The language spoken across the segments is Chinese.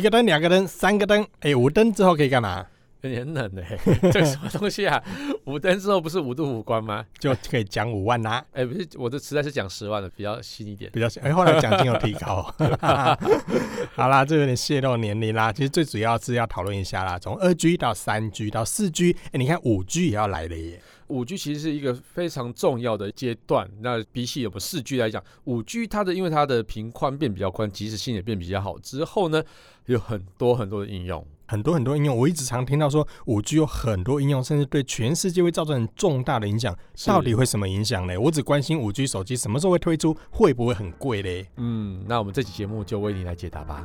一个灯、两个灯、三个灯，哎，五灯之后可以干嘛？有点冷哎，这什么东西啊？五灯之后不是五度五关吗？就可以讲五万啦。哎，不是，我的实在是讲十万的，比较新一点，比较新。哎，后来奖金有提高。好啦，这有点泄露年龄啦。其实最主要是要讨论一下啦，从二 G 到三 G 到四 G，哎，你看五 G 也要来了耶。五 G 其实是一个非常重要的阶段。那比起我们四 G 来讲，五 G 它的因为它的频宽变比较宽，即时性也变比较好。之后呢，有很多很多的应用。很多很多应用，我一直常听到说五 G 有很多应用，甚至对全世界会造成很重大的影响。到底会什么影响呢？我只关心五 G 手机什么时候会推出，会不会很贵嘞？嗯，那我们这期节目就为你来解答吧。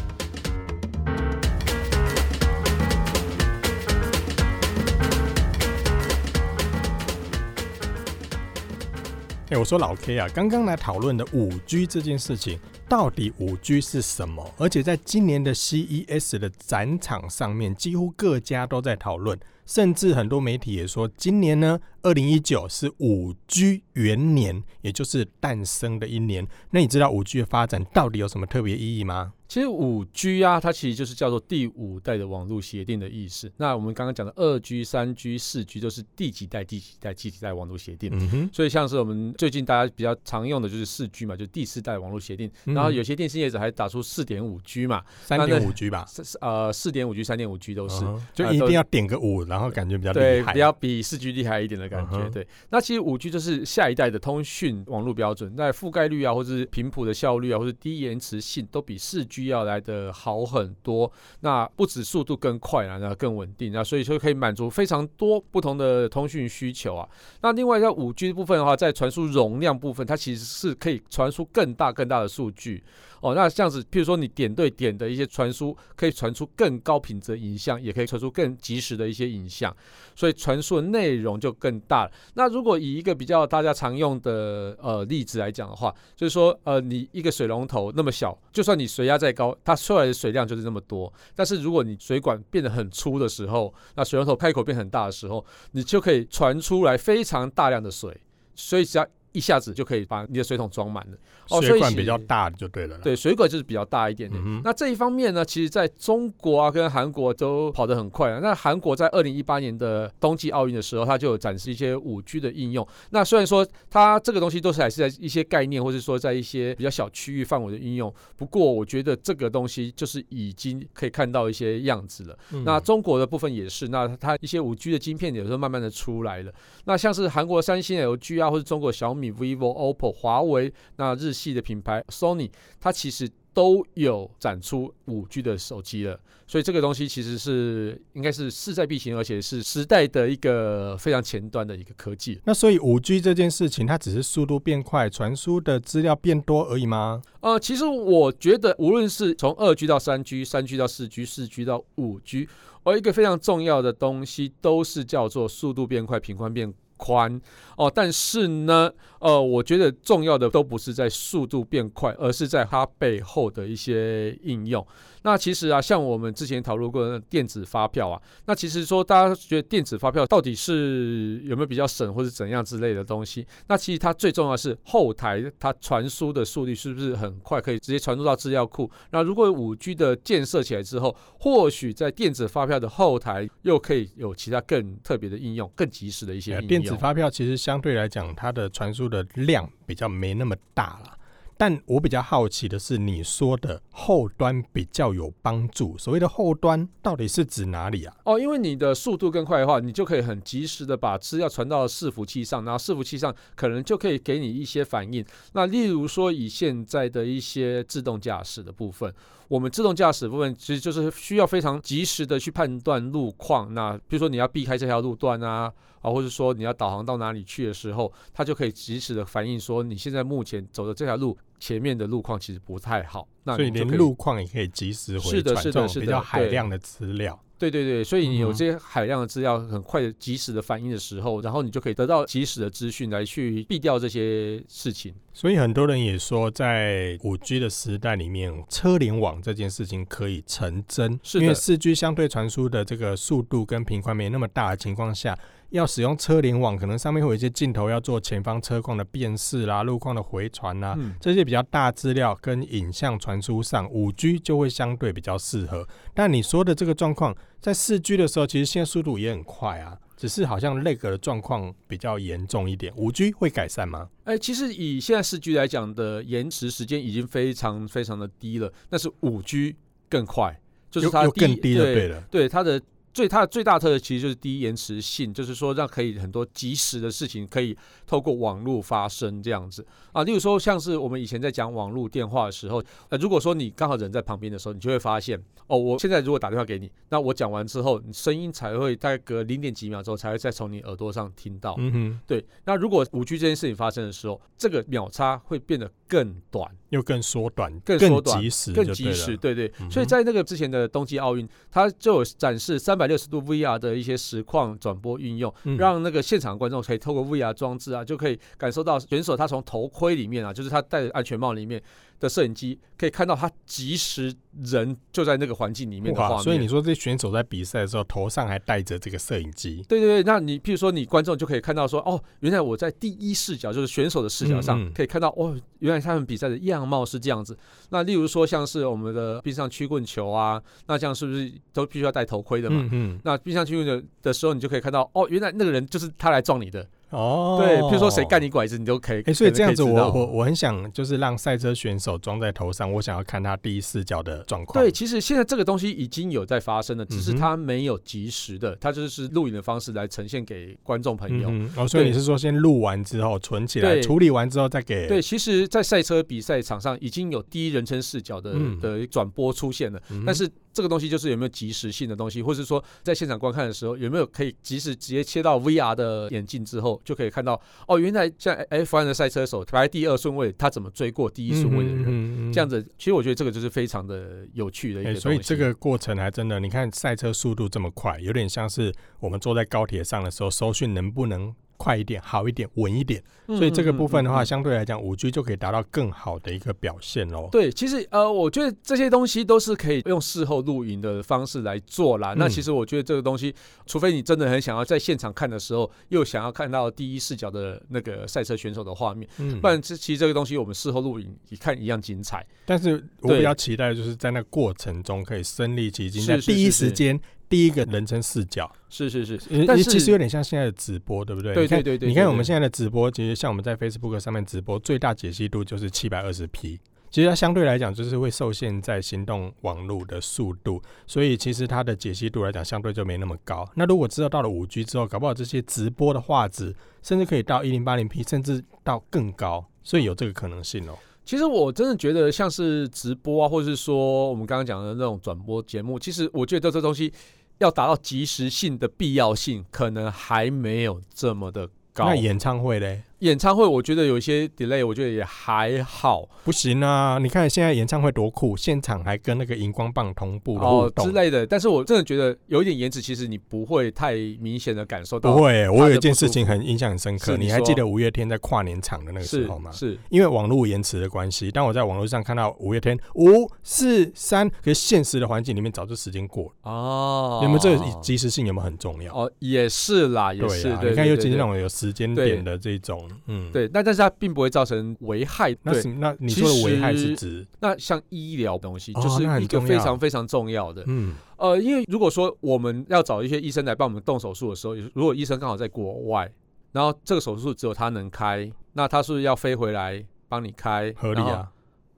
哎，我说老 K 啊，刚刚来讨论的五 G 这件事情。到底五 G 是什么？而且在今年的 CES 的展场上面，几乎各家都在讨论，甚至很多媒体也说，今年呢，二零一九是五 G 元年，也就是诞生的一年。那你知道五 G 的发展到底有什么特别意义吗？其实五 G 啊，它其实就是叫做第五代的网络协定的意思。那我们刚刚讲的二 G、三 G、四 G 都是第几代、第几代、第几代网络协定。嗯哼。所以像是我们最近大家比较常用的就是四 G 嘛，就第四代网络协定。嗯、然后有些电信业者还打出四点五 G 嘛，三点五 G 吧。呃，四点五 G、三点五 G 都是，嗯、就一定要点个五，然后感觉比较厉害。对，比较比四 G 厉害一点的感觉。嗯、对。那其实五 G 就是下一代的通讯网络标准，在覆盖率啊，或者是频谱的效率啊，或是低延迟性，都比四 G 要来的。好很多，那不止速度更快啊，那更稳定啊，所以说可以满足非常多不同的通讯需求啊。那另外在五 G 的部分的话，在传输容量部分，它其实是可以传输更大更大的数据。哦，那这样子，譬如说你点对点的一些传输，可以传出更高品质的影像，也可以传出更及时的一些影像，所以传输的内容就更大了。那如果以一个比较大家常用的呃例子来讲的话，就是说呃你一个水龙头那么小，就算你水压再高，它出来的水量就是那么多。但是如果你水管变得很粗的时候，那水龙头开口变很大的时候，你就可以传出来非常大量的水，所以只要。一下子就可以把你的水桶装满了。哦，水管比较大就对了。对，水管就是比较大一点点。嗯、那这一方面呢，其实在中国啊跟韩国都跑得很快啊。那韩国在二零一八年的冬季奥运的时候，它就有展示一些五 G 的应用。那虽然说它这个东西都是还是在一些概念，或者说在一些比较小区域范围的应用。不过我觉得这个东西就是已经可以看到一些样子了。嗯、那中国的部分也是，那它一些五 G 的晶片有时候慢慢的出来了。那像是韩国三星、LG 啊，或者中国小米。vivo、OPPO、华为，那日系的品牌 Sony，它其实都有展出五 G 的手机了，所以这个东西其实是应该是势在必行，而且是时代的一个非常前端的一个科技。那所以五 G 这件事情，它只是速度变快，传输的资料变多而已吗？呃，其实我觉得，无论是从二 G 到三 G、三 G 到四 G、四 G 到五 G，而一个非常重要的东西，都是叫做速度变快，频宽变宽哦，但是呢，呃，我觉得重要的都不是在速度变快，而是在它背后的一些应用。那其实啊，像我们之前讨论过的电子发票啊，那其实说大家觉得电子发票到底是有没有比较省或者怎样之类的东西？那其实它最重要的是后台它传输的速率是不是很快，可以直接传入到资料库？那如果五 G 的建设起来之后，或许在电子发票的后台又可以有其他更特别的应用，更及时的一些应用。电子发票其实相对来讲，它的传输的量比较没那么大了。但我比较好奇的是，你说的后端比较有帮助。所谓的后端到底是指哪里啊？哦，因为你的速度更快的话，你就可以很及时的把资料传到伺服器上，然后伺服器上可能就可以给你一些反应。那例如说，以现在的一些自动驾驶的部分，我们自动驾驶部分其实就是需要非常及时的去判断路况。那比如说你要避开这条路段啊。啊，或者说你要导航到哪里去的时候，它就可以及时的反映说你现在目前走的这条路前面的路况其实不太好。那所以连路况也可以及时回传，是的，是的，是的，比较海量的资料。对对对，所以你有这些海量的资料，很快的、及时的反应的时候，然后你就可以得到及时的资讯来去避掉这些事情。所以很多人也说，在五 G 的时代里面，车联网这件事情可以成真，是因为四 G 相对传输的这个速度跟频宽没那么大的情况下。要使用车联网，可能上面会有一些镜头要做前方车况的辨识啦、路况的回传啦，嗯、这些比较大资料跟影像传输上，五 G 就会相对比较适合。但你说的这个状况，在四 G 的时候，其实现在速度也很快啊，只是好像那个的状况比较严重一点。五 G 会改善吗？哎、欸，其实以现在四 G 来讲的延迟时间已经非常非常的低了，但是五 G 更快，就是它又更低了，对了，对它的。最它的最大特色其实就是低延迟性，就是说让可以很多即时的事情可以透过网络发生这样子啊。例如说像是我们以前在讲网络电话的时候，呃，如果说你刚好人在旁边的时候，你就会发现哦，我现在如果打电话给你，那我讲完之后，你声音才会大概隔零点几秒之后才会再从你耳朵上听到。嗯哼，对。那如果五 G 这件事情发生的时候，这个秒差会变得更短，又更缩短，更缩短，更及时，更及时。对对。嗯、所以在那个之前的冬季奥运，它就有展示三。百六十度 VR 的一些实况转播运用，让那个现场观众可以透过 VR 装置啊，就可以感受到选手他从头盔里面啊，就是他戴着安全帽里面。的摄影机可以看到他即时人就在那个环境里面的画面，所以你说这选手在比赛的时候头上还带着这个摄影机？对对对，那你譬如说你观众就可以看到说，哦，原来我在第一视角，就是选手的视角上可以看到，哦，原来他们比赛的样貌是这样子。那例如说像是我们的冰上曲棍球啊，那这样是不是都必须要戴头盔的嘛？嗯，那冰上曲棍球的时候，你就可以看到，哦，原来那个人就是他来撞你的。哦，对，譬如说谁干你拐子，你都可以。哎、欸，所以这样子我，我我我很想就是让赛车选手装在头上，我想要看他第一视角的状况。对，其实现在这个东西已经有在发生了，只是它没有及时的，它就是录影的方式来呈现给观众朋友。嗯、哦，所以你是说先录完之后存起来，处理完之后再给？对，其实，在赛车比赛场上已经有第一人称视角的、嗯、的转播出现了，嗯、但是。这个东西就是有没有及时性的东西，或是说在现场观看的时候有没有可以及时直接切到 VR 的眼镜之后，就可以看到哦，原来像 F1 的赛车手排第二顺位，他怎么追过第一顺位的人？嗯嗯嗯、这样子，其实我觉得这个就是非常的有趣的一个。所以这个过程还真的，你看赛车速度这么快，有点像是我们坐在高铁上的时候，收讯能不能？快一点，好一点，稳一点，所以这个部分的话，相对来讲，五 G 就可以达到更好的一个表现喽。对，其实呃，我觉得这些东西都是可以用事后录影的方式来做啦。那其实我觉得这个东西，除非你真的很想要在现场看的时候，又想要看到第一视角的那个赛车选手的画面，不然其实这个东西我们事后录影一看一样精彩。但是我比较期待的就是在那过程中可以身临其境，在第一时间。第一个人称视角是是是，但是其实有点像现在的直播，对不对？对对对对。你看我们现在的直播，其实像我们在 Facebook 上面直播，最大解析度就是七百二十 P。其实它相对来讲，就是会受限在行动网络的速度，所以其实它的解析度来讲，相对就没那么高。那如果知道到了五 G 之后，搞不好这些直播的画质，甚至可以到一零八零 P，甚至到更高，所以有这个可能性哦。其实我真的觉得，像是直播啊，或者是说我们刚刚讲的那种转播节目，其实我觉得这东西。要达到及时性的必要性，可能还没有这么的高。那演唱会嘞？演唱会我觉得有一些 delay，我觉得也还好。不行啊！你看现在演唱会多酷，现场还跟那个荧光棒同步的互动、哦、之类的。但是我真的觉得有一点延迟，其实你不会太明显的感受到。不会，我有一件事情很印象很深刻。你，你还记得五月天在跨年场的那个时候吗？是，是因为网络延迟的关系。当我在网络上看到五月天五四三，可是现实的环境里面早就时间过了哦。你们这个即时性有没有很重要？哦，也是啦，也是。你看，尤其是那种有时间点的这种。嗯，对，那但是它并不会造成危害。那那你说的危害是指？那像医疗东西，就是一个非常非常重要的。嗯，呃，因为如果说我们要找一些医生来帮我们动手术的时候，如果医生刚好在国外，然后这个手术只有他能开，那他是不是要飞回来帮你开？合理啊。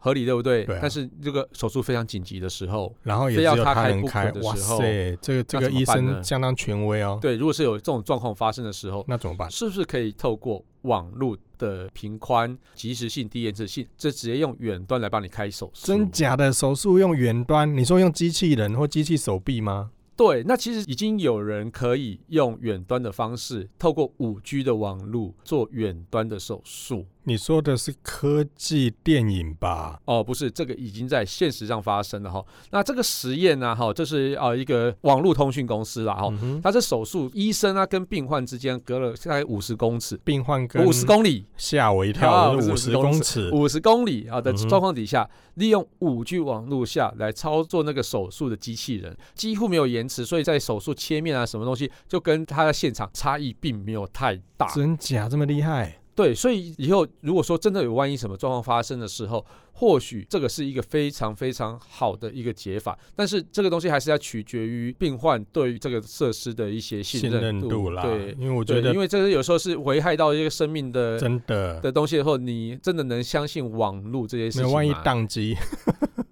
合理对不对？对啊、但是这个手术非常紧急的时候，然后也只有他能开的时候，哇塞，这个这个医生相当权威哦。对，如果是有这种状况发生的时候，那怎么办？是不是可以透过网络的频宽、及时性、低延迟性，这直接用远端来帮你开手术？真假的手术用远端？你说用机器人或机器手臂吗？对，那其实已经有人可以用远端的方式，透过五 G 的网络做远端的手术。你说的是科技电影吧？哦，不是，这个已经在现实上发生了哈。那这个实验呢，哈，这是啊一个网络通讯公司啦，哈、嗯，它这手术医生啊跟病患之间隔了大概五十公尺，病患跟五十公里，吓我一跳，五十公尺，五十公里啊的状况底下，嗯、利用五 G 网络下来操作那个手术的机器人，几乎没有延迟，所以在手术切面啊什么东西，就跟他的现场差异并没有太大。真假这么厉害？对，所以以后如果说真的有万一什么状况发生的时候，或许这个是一个非常非常好的一个解法。但是这个东西还是要取决于病患对于这个设施的一些信任度，啦。对，因为我觉得，因为这个有时候是危害到一个生命的真的的东西的时候，你真的能相信网络这些事情吗？万一宕机。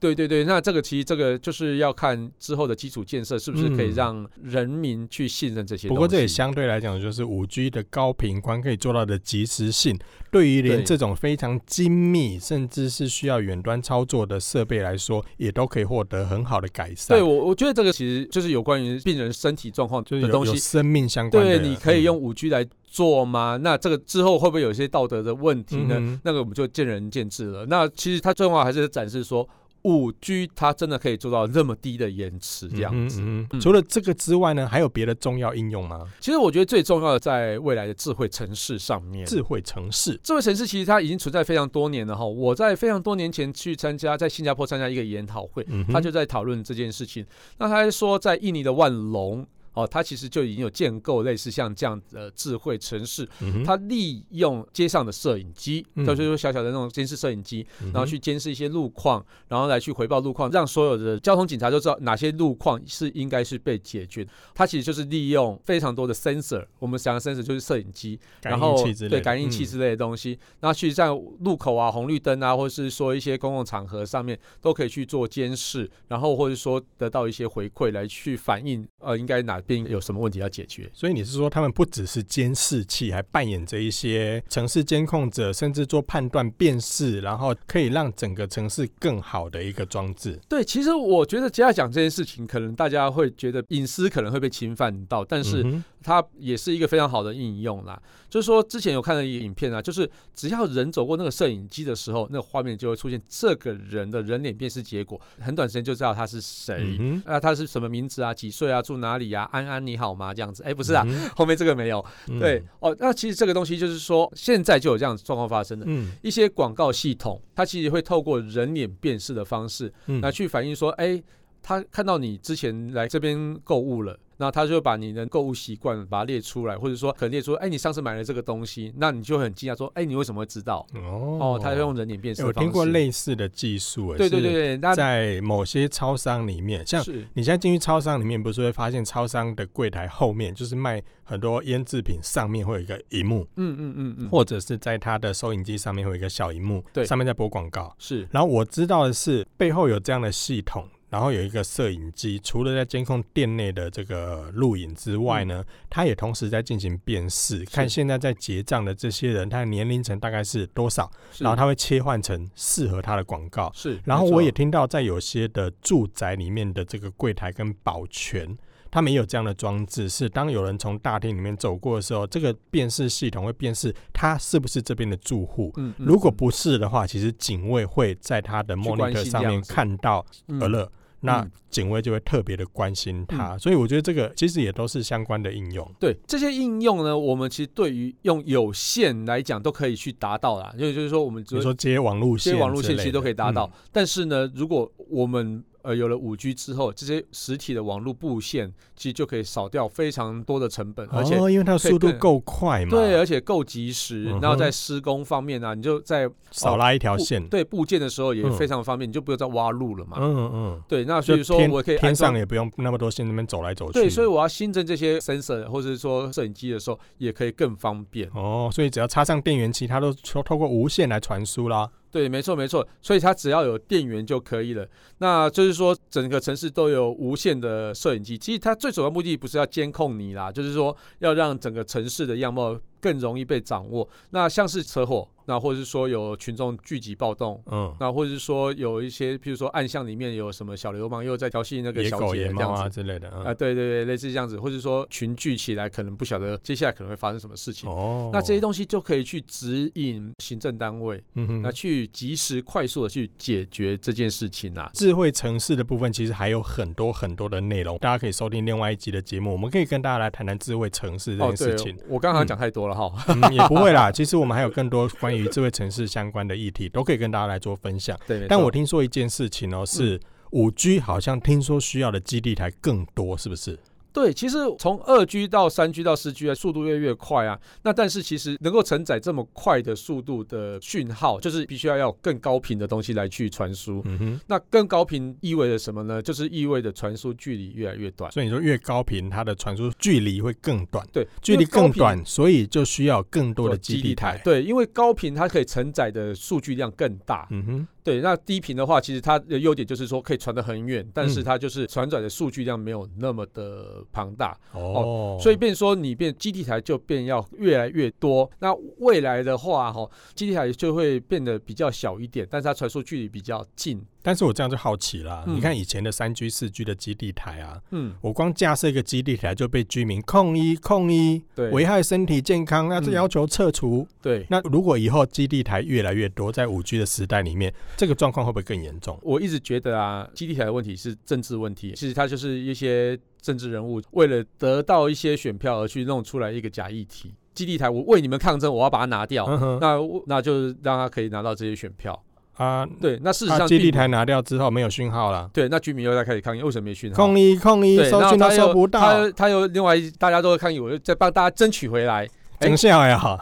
对对对，那这个其实这个就是要看之后的基础建设是不是可以让人民去信任这些东西。不过这也相对来讲，就是五 G 的高频宽可以做到的及时性，对于连这种非常精密甚至是需要远端操作的设备来说，也都可以获得很好的改善。对，我我觉得这个其实就是有关于病人身体状况的东西，就是有生命相关的。对，你可以用五 G 来做吗？那这个之后会不会有一些道德的问题呢？嗯、那个我们就见仁见智了。那其实它最重要还是展示说。五 G 它真的可以做到这么低的延迟，这样子。嗯嗯嗯、除了这个之外呢，还有别的重要应用吗？其实我觉得最重要的在未来的智慧城市上面。智慧城市，智慧城市其实它已经存在非常多年了哈。我在非常多年前去参加，在新加坡参加一个研讨会，他就在讨论这件事情。那他还说，在印尼的万隆。哦，它其实就已经有建构类似像这样的智慧城市，嗯、它利用街上的摄影机，就是说小小的那种监视摄影机，嗯、然后去监视一些路况，然后来去回报路况，让所有的交通警察都知道哪些路况是应该是被解决。它其实就是利用非常多的 sensor，我们想的 sensor 就是摄影机，然后对感应器之类的东西，然后去在路口啊、红绿灯啊，或者是说一些公共场合上面都可以去做监视，然后或者说得到一些回馈来去反映，呃，应该哪。并有什么问题要解决？所以你是说，他们不只是监视器，还扮演着一些城市监控者，甚至做判断辨识，然后可以让整个城市更好的一个装置。对，其实我觉得接下来讲这件事情，可能大家会觉得隐私可能会被侵犯到，但是它也是一个非常好的应用啦。就是说，之前有看到一个影片啊，就是只要人走过那个摄影机的时候，那个画面就会出现这个人的人脸辨识结果，很短时间就知道他是谁，嗯、啊，他是什么名字啊，几岁啊，住哪里啊？安安你好吗？这样子，哎，不是啊，嗯、后面这个没有。嗯、对哦，那其实这个东西就是说，现在就有这样状况发生的。嗯，一些广告系统，它其实会透过人脸辨识的方式，来、嗯、去反映说，哎，他看到你之前来这边购物了。那他就把你的购物习惯把它列出来，或者说可能列出，哎，你上次买了这个东西，那你就很惊讶说，哎，你为什么会知道？哦，哦，他用人脸辨识。我听过类似的技术，对对对对，那在某些超商里面，像你现在进去超商里面，不是会发现超商的柜台后面就是卖很多腌制品，上面会有一个荧幕，嗯嗯嗯嗯，或者是在他的收银机上面会有一个小荧幕，对，上面在播广告，是。然后我知道的是背后有这样的系统。然后有一个摄影机，除了在监控店内的这个录影之外呢，嗯、它也同时在进行辨识，看现在在结账的这些人，他的年龄层大概是多少，然后他会切换成适合他的广告。是，然后我也听到在有些的住宅里面的这个柜台跟保全，他们也有这样的装置，是当有人从大厅里面走过的时候，这个辨识系统会辨识他是不是这边的住户。嗯，如果不是的话，其实警卫会在他的 monitor 上面看到 alert。那警卫就会特别的关心他，嗯、所以我觉得这个其实也都是相关的应用。对这些应用呢，我们其实对于用有线来讲都可以去达到啦，因为就是说我们比如说接网路线、接网路线其实都可以达到。嗯、但是呢，如果我们呃，有了五 G 之后，这些实体的网络布线其实就可以少掉非常多的成本，而且因为它的速度够快嘛，对，而且够及时。然后在施工方面呢，你就在少拉一条线，对，布件的时候也非常方便，你就不用再挖路了嘛。嗯嗯，对，那所以说我可以天上也不用那么多线那边走来走去。对，所以我要新增这些 sensor 或者是说摄影机的时候，也可以更方便。哦，所以只要插上电源，其他都透过无线来传输啦。对，没错没错，所以它只要有电源就可以了。那就是说，整个城市都有无线的摄影机。其实它最主要目的不是要监控你啦，就是说要让整个城市的样貌更容易被掌握。那像是车祸那或者是说有群众聚集暴动，嗯，那或者是说有一些，譬如说暗巷里面有什么小流氓又在调戏那个小姐这样子野狗野猫啊之类的，嗯、啊，对对对，类似这样子，或者说群聚起来，可能不晓得接下来可能会发生什么事情。哦，那这些东西就可以去指引行政单位，嗯哼，那去及时快速的去解决这件事情啊。智慧城市的部分其实还有很多很多的内容，大家可以收听另外一集的节目，我们可以跟大家来谈谈智慧城市这件事情。哦、我刚刚讲太多了哈、嗯嗯，也不会啦，其实我们还有更多关于智慧城市相关的议题，都可以跟大家来做分享。对，但我听说一件事情哦、喔，是五 G 好像听说需要的基地台更多，是不是？对，其实从二 G 到三 G 到四 G 啊，速度越来越快啊。那但是其实能够承载这么快的速度的讯号，就是必须要要更高频的东西来去传输。嗯哼。那更高频意味着什么呢？就是意味着传输距离越来越短。所以你说越高频，它的传输距离会更短。对，距离更短，所以就需要更多的基地台。对，因为高频它可以承载的数据量更大。嗯哼。对，那低频的话，其实它的优点就是说可以传得很远，但是它就是传转的数据量没有那么的庞大哦，哦，所以变说你变基地台就变要越来越多。那未来的话，哈，基地台就会变得比较小一点，但是它传输距离比较近。但是我这样就好奇了，嗯、你看以前的三 G、四 G 的基地台啊，嗯，我光架设一个基地台就被居民控一控一，对，危害身体健康，那是要求撤除。嗯、对，那如果以后基地台越来越多，在五 G 的时代里面，这个状况会不会更严重？我一直觉得啊，基地台的问题是政治问题，其实它就是一些政治人物为了得到一些选票而去弄出来一个假议题。基地台，我为你们抗争，我要把它拿掉，嗯、那那就让他可以拿到这些选票。啊，对，那事实上基地台拿掉之后没有讯号了，对，那居民又在开始抗议，为什么没讯号？抗议抗议，收讯都收不到，他他又另外大家都会抗议，我就再帮大家争取回来，哎，信号也好，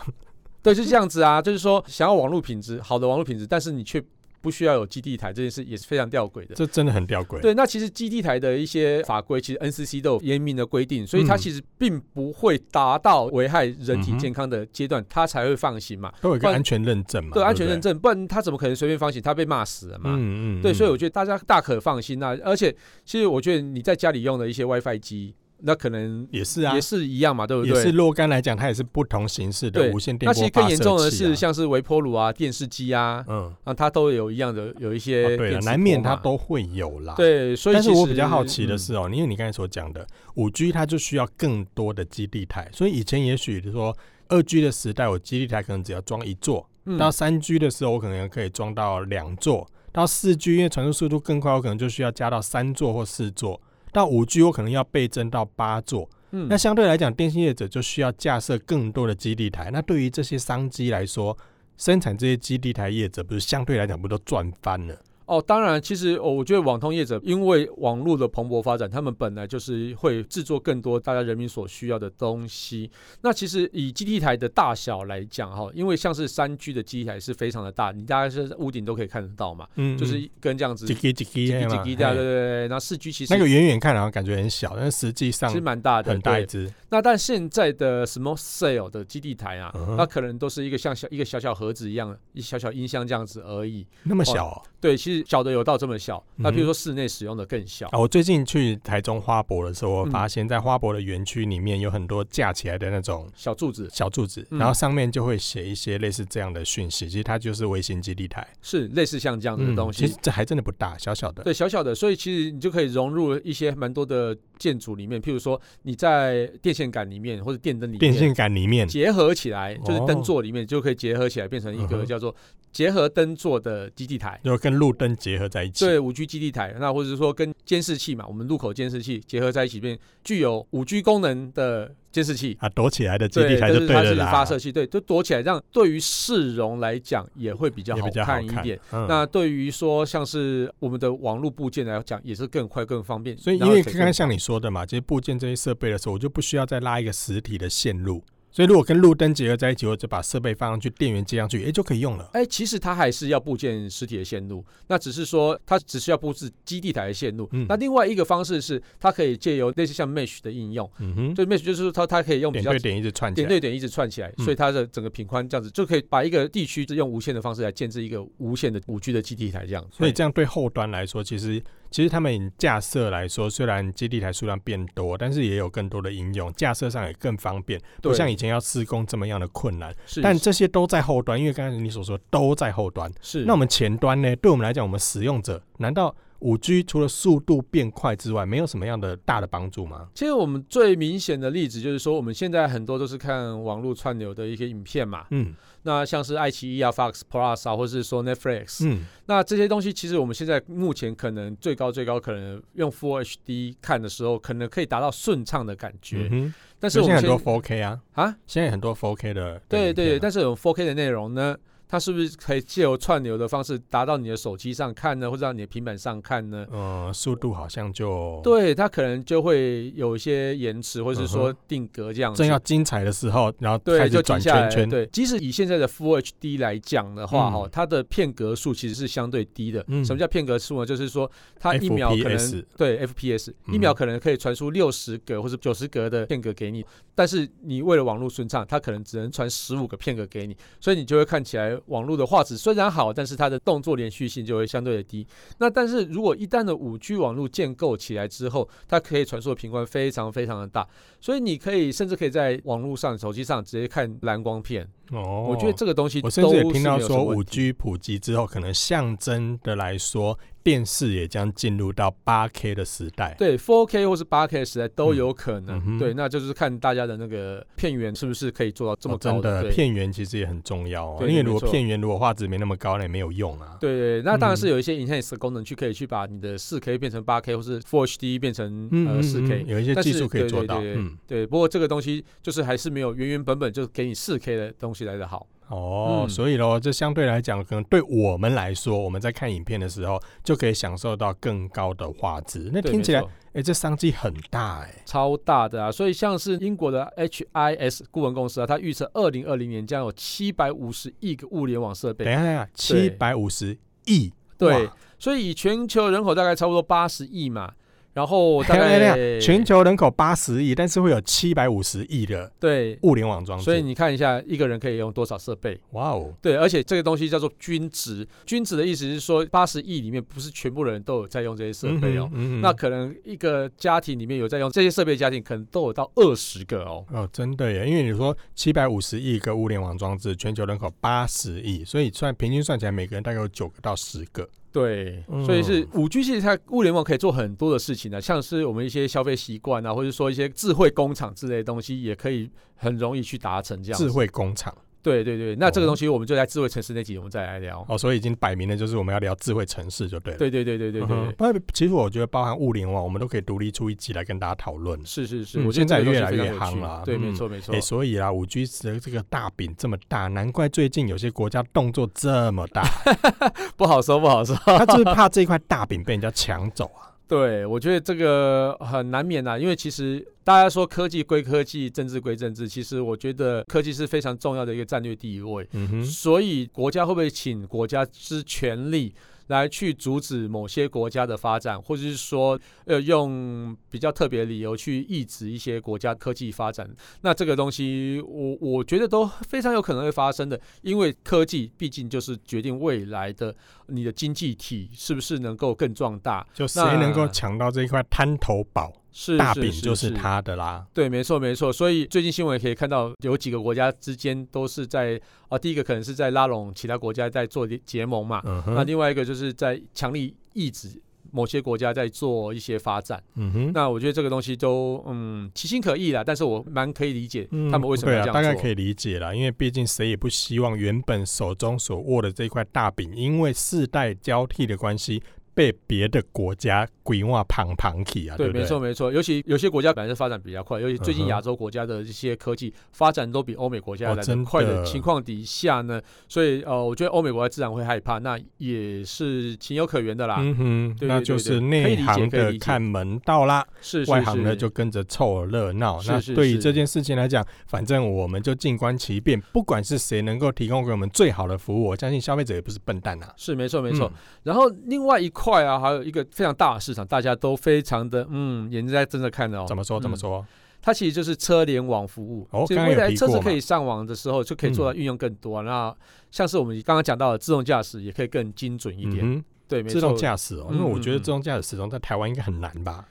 对，是这样子啊，就是说想要网络品质好的网络品质，但是你却。不需要有基地台这件事也是非常吊诡的，这真的很吊诡。对，那其实基地台的一些法规，其实 NCC 都有严明的规定，所以它其实并不会达到危害人体健康的阶段，它才会放行嘛。都有一个安全认证嘛。对，安全认证，不然它怎么可能随便放行？它被骂死了嘛。嗯嗯。对，所以我觉得大家大可放心啊。而且，其实我觉得你在家里用的一些 WiFi 机。那可能也是啊，也是一样嘛，对不对？也是若干来讲，它也是不同形式的无线电波。那其实更严重的是，像是微波炉啊、电视机啊，嗯，啊，它都有一样的，有一些、哦、对啊，难免它都会有啦。对，所以但是我比较好奇的是哦、喔，嗯、因为你刚才所讲的五 G，它就需要更多的基地台，所以以前也许说二 G 的时代，我基地台可能只要装一座；嗯、到三 G 的时候，我可能可以装到两座；到四 G，因为传输速度更快，我可能就需要加到三座或四座；到五 G，我可能要倍增到八座。嗯，那相对来讲，电信业者就需要架设更多的基地台。那对于这些商机来说，生产这些基地台业者，不是相对来讲不都赚翻了？哦，当然，其实我觉得网通业者因为网络的蓬勃发展，他们本来就是会制作更多大家人民所需要的东西。那其实以基地台的大小来讲，哈，因为像是三 G 的基地台是非常的大，你大概是屋顶都可以看得到嘛，嗯，就是跟这样子，几 G 几 G 这样，对对对。那四 G 其实那个远远看好像感觉很小，但实际上其实蛮大的，很大一只。那但现在的 small cell 的基地台啊，嗯、那可能都是一个像小一个小小盒子一样，一小小音箱这样子而已。那么小、哦？对，其实小的有到这么小。那比如说室内使用的更小、嗯啊。我最近去台中花博的时候，我发现在花博的园区里面有很多架起来的那种小柱子，小柱子，然后上面就会写一些类似这样的讯息。其实它就是微型基地台，是类似像这样子的东西。嗯、其实这还真的不大，小小的。对，小小的，所以其实你就可以融入一些蛮多的建筑里面。譬如说你在电线杆里面或者电灯里面，电线杆里面结合起来，就是灯座里面就可以结合起来，变成一个叫做结合灯座的基地台，就跟路灯结合在一起。对，五 G 基地台，那或者说跟监视器嘛，我们路口监视器结合在一起，变具有五 G 功能的监视器啊，躲起来的基地台就对了，对，它是发射器，对，就躲起来，让对于市容来讲也会比较好看一点。嗯、那对于说像是我们的网络部件来讲，也是更快更方便。所以因为刚刚像你说的嘛，这些部件这些设备的时候，我就不需要再拉一个实体的线路。所以如果跟路灯结合在一起，我就把设备放上去，电源接上去，哎、欸，就可以用了。哎、欸，其实它还是要布建实体的线路，那只是说它只需要布置基地台的线路。嗯、那另外一个方式是，它可以借由类似像 Mesh 的应用，嗯哼，就 Mesh 就是说它它可以用比较点对点一直串起来，点对点一直串起来，所以它的整个频宽这样子就可以把一个地区用无线的方式来建置一个无线的五 G 的基地台这样。所以这样对后端来说，其实其实他们架设来说，虽然基地台数量变多，但是也有更多的应用，架设上也更方便，不像以前要施工这么样的困难。是，但这些都在后端，因为刚才你所说都在后端。是，那我们前端呢？对我们来讲，我们使用者难道？五 G 除了速度变快之外，没有什么样的大的帮助吗？其实我们最明显的例子就是说，我们现在很多都是看网络串流的一些影片嘛。嗯，那像是爱奇艺啊、Fox Plus 啊，或者是说 Netflix。嗯，那这些东西其实我们现在目前可能最高最高可能用 Full HD 看的时候，可能可以达到顺畅的感觉。嗯，但是我们现在很多 4K 啊啊，现在很多 4K 的。对对对，但是有 4K 的内容呢？它是不是可以借由串流的方式达到你的手机上看呢，或者到你的平板上看呢？嗯，速度好像就对，它可能就会有一些延迟，或者是说定格这样子。正要精彩的时候，然后开始转圈圈。对，即使以现在的 Full HD 来讲的话，哈、嗯，它的片格数其实是相对低的。嗯。什么叫片格数呢？就是说它一秒可能 FPS 对 FPS 一秒可能可以传输六十格或者九十格的片格给你，但是你为了网络顺畅，它可能只能传十五个片格给你，所以你就会看起来。网络的画质虽然好，但是它的动作连续性就会相对的低。那但是如果一旦的五 G 网络建构起来之后，它可以传输的频宽非常非常的大，所以你可以甚至可以在网络上、手机上直接看蓝光片。哦，我觉得这个东西，我甚至也听到说，五 G 普及之后，可能象征的来说。电视也将进入到八 K 的时代，对，4K 或是八 K 的时代都有可能。嗯、对，那就是看大家的那个片源是不是可以做到这么高的。哦、真的，片源其实也很重要哦。因为如果片源如果画质没那么高，那也没有用啊。对对，那当然是有一些 enhance 的功能去可以去把你的四 K 变成八 K，或是 Full HD 变成呃四 K，有一些技术可以做到。对对，不过这个东西就是还是没有原原本本就给你四 K 的东西来的好。哦，嗯、所以喽，这相对来讲，可能对我们来说，我们在看影片的时候，就可以享受到更高的画质。那听起来，哎、欸，这商机很大哎、欸，超大的啊！所以像是英国的 HIS 顾问公司啊，它预测二零二零年将有七百五十亿个物联网设备。等一下，等一下，七百五十亿，对，所以以全球人口大概差不多八十亿嘛。然后大概全球人口八十亿，但是会有七百五十亿的对物联网装置，所以你看一下一个人可以用多少设备？哇哦，对，而且这个东西叫做均值，均值的意思是说八十亿里面不是全部人都有在用这些设备哦，嗯嗯、那可能一个家庭里面有在用这些设备的家庭，可能都有到二十个哦。哦，真的耶，因为你说七百五十亿个物联网装置，全球人口八十亿，所以算平均算起来，每个人大概有九个到十个。对，所以是五 G，其实它物联网可以做很多的事情呢，像是我们一些消费习惯啊，或者说一些智慧工厂之类的东西，也可以很容易去达成这样。智慧工厂。对对对，那这个东西我们就在智慧城市那集我们再来聊。哦，所以已经摆明了就是我们要聊智慧城市就对了。对对对对对对。不、嗯，其实我觉得包含物联网，我们都可以独立出一集来跟大家讨论。是是是，嗯、我现在越来越夯了。对，没错没错。哎、欸，所以啊，五 G 的这个大饼这么大，难怪最近有些国家动作这么大。不好说不好说，他就是怕这块大饼被人家抢走啊。对，我觉得这个很难免、啊，因为其实大家说科技归科技，政治归政治，其实我觉得科技是非常重要的一个战略地位。嗯哼，所以国家会不会请国家之权力？来去阻止某些国家的发展，或者是说，呃，用比较特别的理由去抑制一些国家科技发展，那这个东西，我我觉得都非常有可能会发生的，因为科技毕竟就是决定未来的你的经济体是不是能够更壮大，就谁能够抢到这一块滩头堡。是大饼就是他的啦，对，没错没错。所以最近新闻也可以看到，有几个国家之间都是在啊，第一个可能是在拉拢其他国家在做结盟嘛，嗯、那另外一个就是在强力抑制某些国家在做一些发展。嗯哼，那我觉得这个东西都嗯其心可议啦，但是我蛮可以理解他们为什么要这样做。嗯、对啊，大概可以理解啦，因为毕竟谁也不希望原本手中所握的这块大饼，因为世代交替的关系。被别的国家规划旁旁起啊，对，对，没错没错。尤其有些国家本来是发展比较快，尤其最近亚洲国家的一些科技发展都比欧美国家来得快的情况底下呢，哦、所以呃，我觉得欧美国家自然会害怕，那也是情有可原的啦。嗯哼，对对对对，那就是内行的看门道啦，是，外行的就跟着凑热闹。那对于这件事情来讲，反正我们就静观其变，不管是谁能够提供给我们最好的服务，我相信消费者也不是笨蛋啊。是没错没错。嗯、然后另外一块。快啊！还有一个非常大的市场，大家都非常的嗯，眼睛在睁着看的哦。怎么说？怎么说？嗯、它其实就是车联网服务。哦，刚刚未来车子可以上网的时候，就可以做到运用更多、那像是我们刚刚讲到的自动驾驶，也可以更精准一点。嗯、对，没错，自动驾驶哦，嗯、因为我觉得自动驾驶始终在台湾应该很难吧？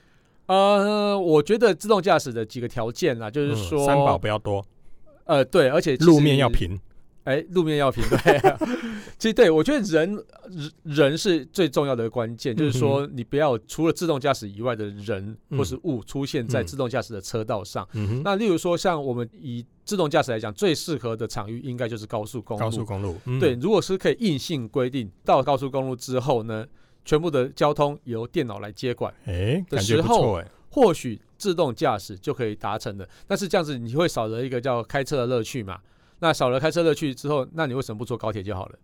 呃，我觉得自动驾驶的几个条件啊，就是说，三宝不要多，呃，对，而且路面要平。哎，路面要平，对。其实对我觉得人人是最重要的关键，就是说你不要除了自动驾驶以外的人或是物出现在自动驾驶的车道上。那例如说，像我们以自动驾驶来讲，最适合的场域应该就是高速公路。高速公路，对，如果是可以硬性规定到高速公路之后呢，全部的交通由电脑来接管，哎，感觉不错哎，或许自动驾驶就可以达成的。但是这样子你会少了一个叫开车的乐趣嘛？那少了开车乐趣之后，那你为什么不坐高铁就好了？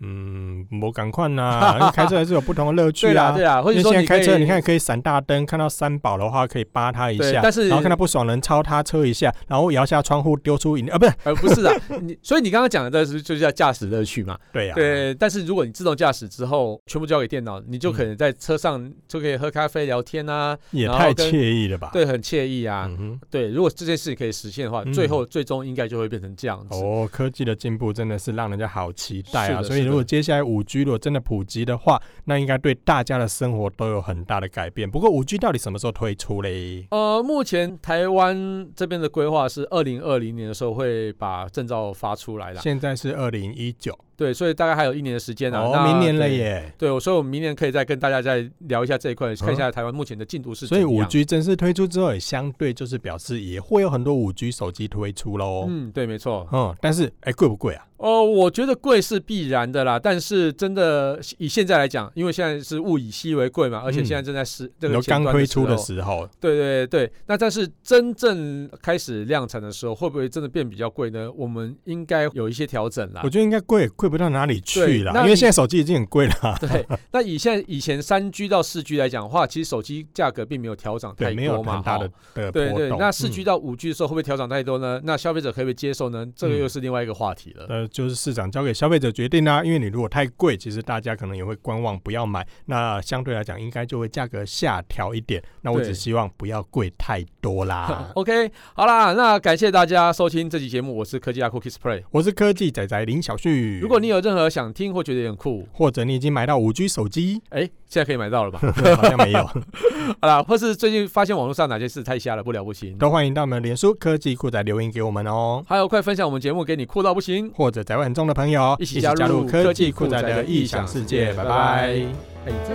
嗯，我赶快呐，开车还是有不同的乐趣啊。对啊，或者说你开车，你看可以闪大灯，看到三宝的话可以扒他一下，但是然后看到不爽人超他车一下，然后摇下窗户丢出饮料啊，不是，呃，不是啊，你 所以你刚刚讲的这是就是叫驾驶乐趣嘛？对呀，对。但是如果你自动驾驶之后全部交给电脑，你就可能在车上就可以喝咖啡聊天啊，也太惬意了吧？对，很惬意啊。对，如果这件事情可以实现的话，最后最终应该就会变成这样子。哦，科技的进步真的是让人家好期待啊！所以如果接下来五 G 如果真的普及的话，那应该对大家的生活都有很大的改变。不过五 G 到底什么时候推出嘞？呃，目前台湾这边的规划是二零二零年的时候会把证照发出来的。现在是二零一九。对，所以大概还有一年的时间、啊。哦，那明年了耶。对，所以我们明年可以再跟大家再聊一下这一块，嗯、看一下台湾目前的进度是。所以五 G 正式推出之后，也相对就是表示也会有很多五 G 手机推出喽。嗯，对，没错。嗯，但是哎，贵不贵啊？哦，我觉得贵是必然的啦。但是真的以现在来讲，因为现在是物以稀为贵嘛，而且现在正在是这个刚推出的时候。对对对，那但是真正开始量产的时候，会不会真的变比较贵呢？我们应该有一些调整啦。我觉得应该贵，贵不到哪里去。对啦，因为现在手机已经很贵了。对，那以现在以前三 G 到四 G 来讲的话，其实手机价格并没有调涨太多嘛，没有很大的的对对。那四 G 到五 G 的时候会不会调涨太多呢？那消费者可不可以接受呢？这个又是另外一个话题了。呃，就是市场交给消费者决定啦。因为你如果太贵，其实大家可能也会观望，不要买。那相对来讲，应该就会价格下调一点。那我只希望不要贵太多啦。OK，好啦，那感谢大家收听这期节目，我是科技阿酷 Kiss Play，我是科技仔仔林小旭。如果你有任何想听或觉得很酷，或者你已经买到五 G 手机，哎，现在可以买到了吧？好像没有。好啦，或是最近发现网络上哪些事太瞎了，不了不行，都欢迎到我们脸书科技酷仔留言给我们哦。还有，快分享我们节目给你酷到不行或者宅味很重的朋友，一起加入科技酷仔的异想世界。拜拜。哎，这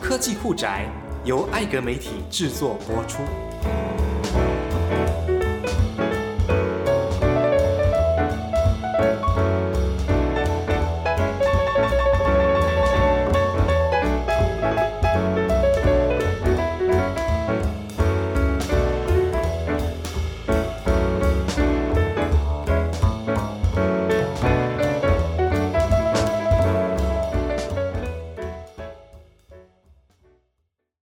科技酷宅由艾格媒体制作播出。